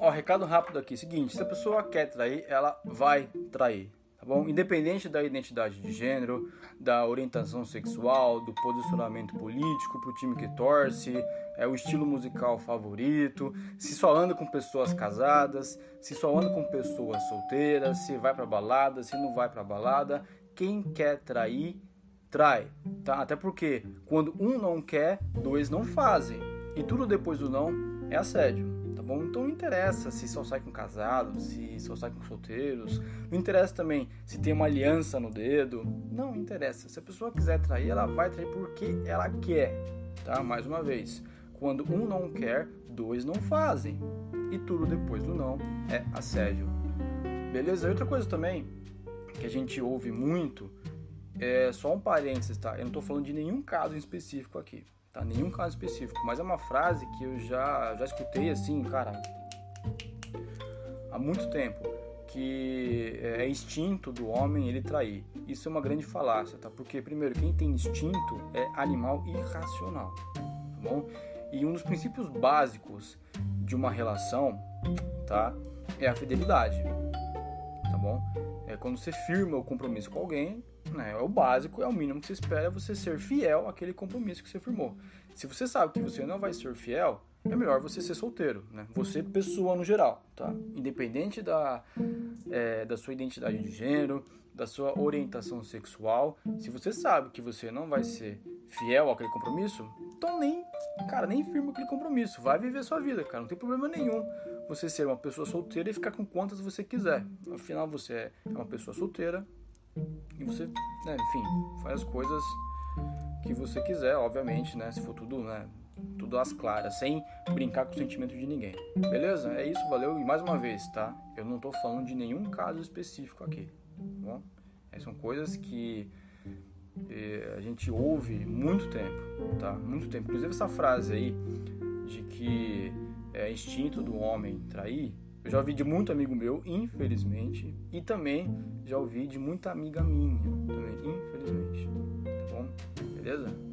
ó, recado rápido aqui, seguinte, se a pessoa quer trair, ela vai trair, tá bom? Independente da identidade de gênero, da orientação sexual, do posicionamento político pro time que torce, é o estilo musical favorito, se só anda com pessoas casadas, se só anda com pessoas solteiras, se vai pra balada, se não vai pra balada, quem quer trair, trai, tá? Até porque quando um não quer, dois não fazem. E tudo depois do não é assédio bom? Então não interessa se só sai com casados, se só sai com solteiros, não interessa também se tem uma aliança no dedo, não interessa. Se a pessoa quiser trair, ela vai trair porque ela quer, tá? Mais uma vez, quando um não quer, dois não fazem. E tudo depois do não é assédio. Beleza? Outra coisa também que a gente ouve muito é só um parênteses, tá? Eu não tô falando de nenhum caso em específico aqui tá? Nenhum caso específico, mas é uma frase que eu já, já escutei assim, cara, há muito tempo, que é instinto do homem ele trair. Isso é uma grande falácia, tá? Porque, primeiro, quem tem instinto é animal irracional, tá bom? E um dos princípios básicos de uma relação, tá? É a fidelidade, tá bom? É quando você firma o compromisso com alguém? É o básico, é o mínimo que você espera é você ser fiel àquele compromisso que você firmou. Se você sabe que você não vai ser fiel, é melhor você ser solteiro, né? Você, pessoa no geral, tá? Independente da, é, da sua identidade de gênero, da sua orientação sexual, se você sabe que você não vai ser fiel àquele compromisso, então nem, cara, nem firma aquele compromisso. Vai viver sua vida, cara. Não tem problema nenhum você ser uma pessoa solteira e ficar com quantas você quiser. Afinal, você é uma pessoa solteira, e você, né, enfim, faz as coisas que você quiser, obviamente, né? Se for tudo, né? Tudo às claras, sem brincar com o sentimento de ninguém. Beleza? É isso, valeu. E mais uma vez, tá? Eu não tô falando de nenhum caso específico aqui, tá bom? Essas são coisas que eh, a gente ouve muito tempo, tá? Muito tempo. Inclusive essa frase aí de que é instinto do homem trair, eu já ouvi de muito amigo meu, infelizmente, e também já ouvi de muita amiga minha, também, infelizmente. Tá bom? Beleza?